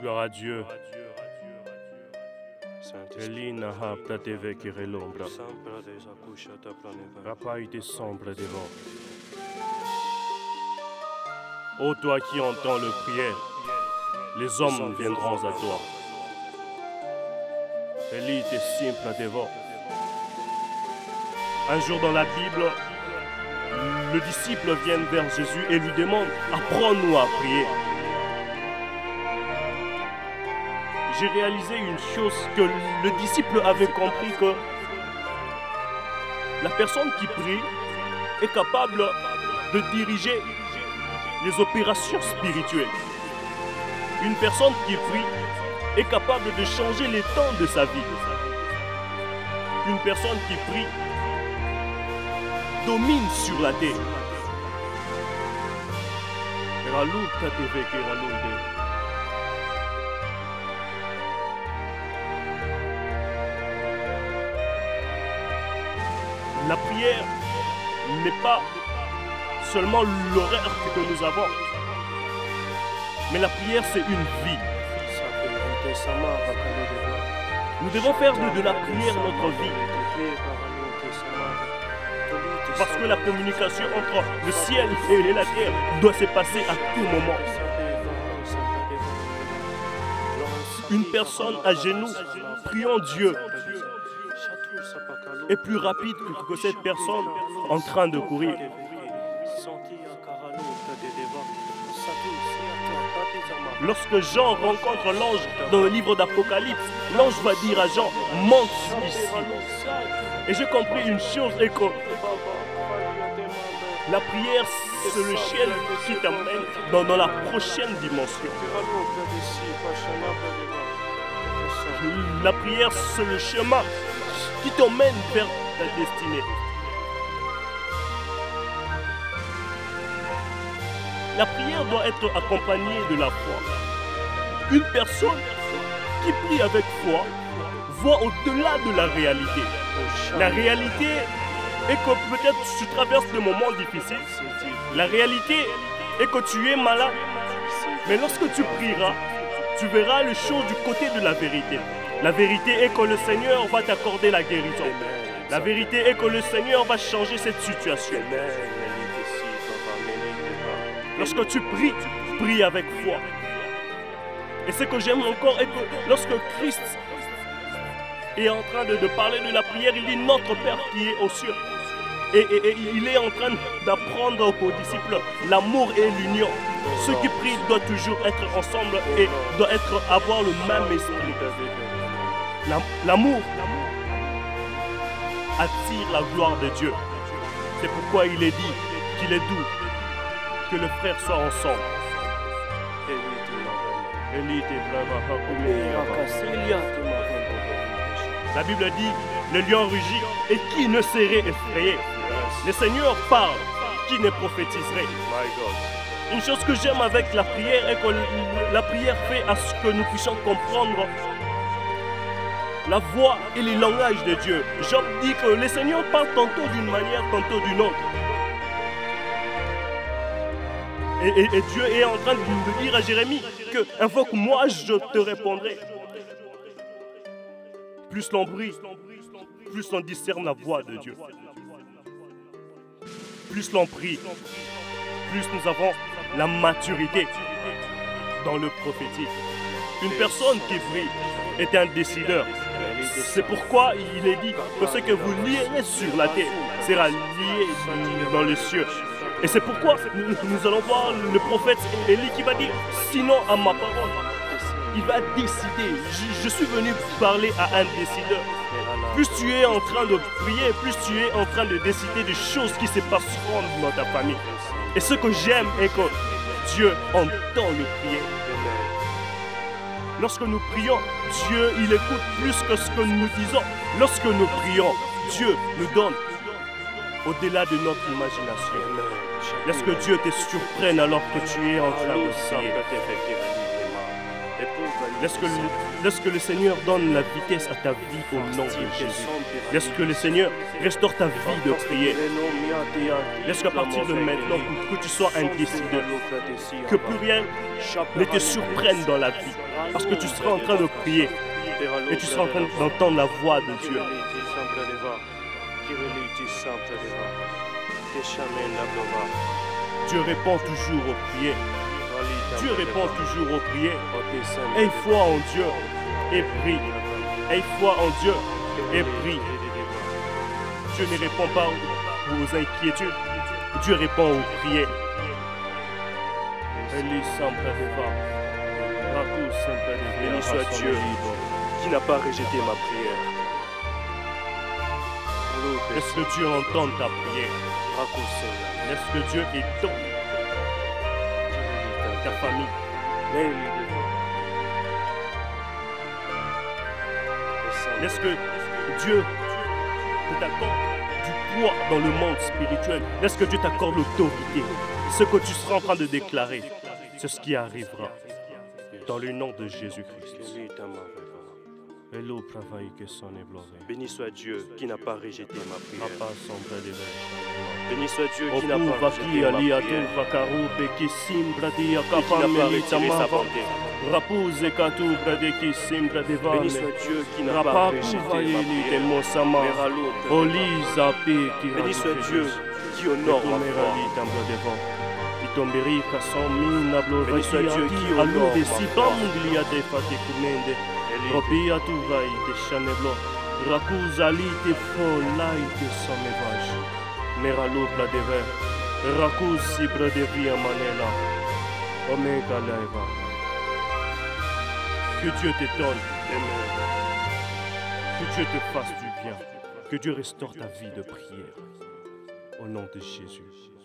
Gloire à Dieu. Elina hapta deve kire l'ombra. Rapai te sombre devant. Ô toi qui entends le prière, les hommes viendront à toi. Eli te simple devant. Un jour dans la Bible, le disciple vient vers Jésus et lui demande Apprends-nous à prier. J'ai réalisé une chose que le disciple avait compris que la personne qui prie est capable de diriger les opérations spirituelles. Une personne qui prie est capable de changer les temps de sa vie. Une personne qui prie domine sur la terre. La prière n'est pas seulement l'horaire que nous avons, mais la prière c'est une vie. Nous devons faire de, la prière notre vie. Parce que la communication entre le ciel et la terre doit se passer à tout moment. Une personne à genoux priant Dieu est plus rapide que, cette personne en train de courir. Lorsque Jean rencontre l'ange dans le livre d'Apocalypse, l'ange va dire à Jean, monte ici. Et j'ai compris une chose, et la prière, c'est le ciel qui t'amène dans, dans la prochaine dimension. La prière, c'est le chemin qui t'emmène vers ta destinée. La prière doit être accompagnée de la foi. Une personne qui prie avec foi voit au-delà de la réalité. La réalité est que peut-être tu traverses des moments difficiles. La réalité est que tu es malade. Mais lorsque tu prieras, tu verras les choses du côté de la vérité. La vérité est que le Seigneur va t'accorder la guérison. La vérité est que le Seigneur va changer cette situation. Lorsque tu pries, prie avec foi. Et ce que j'aime encore est que lorsque Christ est en train de, de, parler de la prière, il dit Notre Père qui est aux cieux. Et, et, et il est en train d'apprendre aux disciples l'amour et l'union. Ceux qui prient doivent toujours être ensemble et doivent être, avoir le même esprit. L'amour attire la gloire de Dieu. C'est pourquoi il est dit qu'il est doux que le frère soit ensemble. La Bible dit, le lion rugit et qui ne serait effrayé? Le Seigneur parle, qui ne prophétiserait? Une chose que j'aime avec la prière est que la prière fait à ce que nous puissions comprendre la voix et les langages de Dieu. Job dit que le Seigneur parle tantôt d'une manière, tantôt d'une autre. Et, Dieu est en train de dire à Jérémie que invoque-moi, je te répondrai. Plus l'on prie, plus on discerne la voix de Dieu. Plus l'on prie, plus nous avons la maturité dans le prophétique. Une personne qui prie est un décideur. C'est pourquoi il est dit que ce que vous lierez sur la terre sera lié dans les cieux. Et c'est pourquoi nous, allons voir le prophète Élie qui va dire, sinon à ma parole, il va décider. Je, je, suis venu parler à un décideur. Plus tu es en train de prier, plus tu es en train de décider des choses qui se passeront dans ta famille. Et ce que j'aime est que Dieu entend le prier. Lorsque nous prions, Dieu, il écoute plus que ce que nous disons. Lorsque nous prions, Dieu nous donne au-delà de notre imagination. Laisse que Dieu te surprenne alors que tu es en train de prier? Laisse que, le, laisse que le Seigneur donne la vitesse à ta vie au nom de Jésus. Laisse que le Seigneur restaure ta vie de prière. Laisse qu'à partir de maintenant, que tu sois un décideur, que plus rien ne te surprenne dans la vie, parce que tu seras en train de prier et tu seras en train d'entendre la voix de Dieu. Dieu répond toujours aux prières. Dieu répond toujours aux prières. Aie foi en Dieu et prie. Aie foi en Dieu et prie. Dieu ne répond pas aux inquiétudes. Dieu répond aux prières. Béni soit Dieu qui n'a pas rejeté ma prière. Laisse que Dieu entende ta prière? Laisse que Dieu étonne ta famille. Laisse que Dieu t'accorde du poids dans le monde spirituel? Laisse que Dieu t'accorde l'autorité? Ce que tu seras en train de déclarer, c'est ce qui arrivera. Dans le nom de Jésus-Christ. Béni soit Dieu qui n'a pas rejeté ma prière. Béni soit Dieu qui n'a pas rejeté ma prière. Béni soit Dieu qui n'a pas rejeté ma prière. Béni soit Dieu qui honore ma foi. Béni soit Dieu qui honore ma foi. Ropia tu vai te chaneblo, racusa li te folai te somevaj. Mera lupla de ver, racus si de via manela, omega leva. Que Dieu te donne, Amen. Que Dieu te fasse du bien, que Dieu restaure ta vie de prière. Au nom de Jésus.